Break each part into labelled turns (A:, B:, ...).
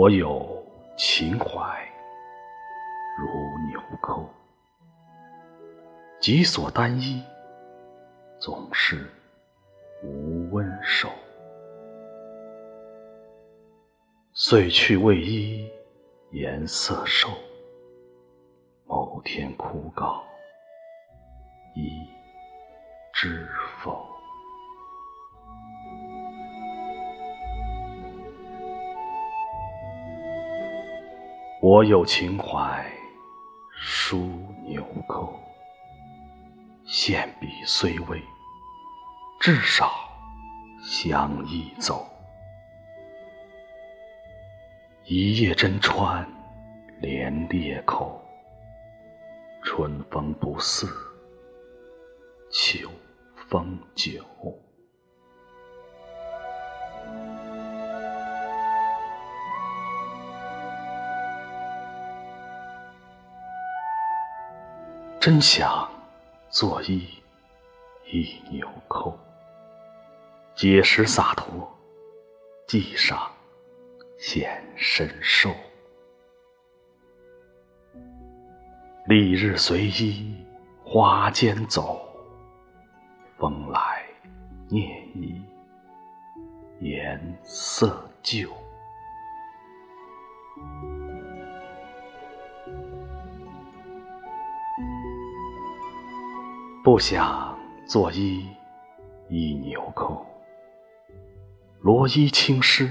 A: 我有情怀如纽扣，己所单衣总是无温手。岁去未衣颜色瘦，某天枯槁一知否？我有情怀书纽扣，线笔虽微，至少相依走。一叶真穿连裂口，春风不似秋风久。真想作揖一纽扣，结实洒脱，系上显身瘦。丽日随衣花间走，风来念衣颜色旧。不想作揖一纽扣，罗衣轻湿，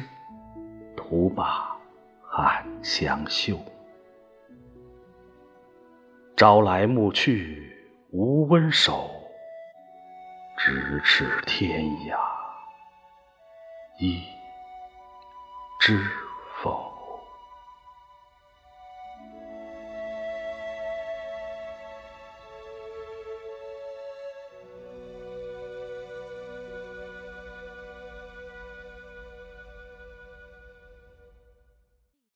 A: 徒把汗香嗅。朝来暮去无温手，咫尺天涯一知？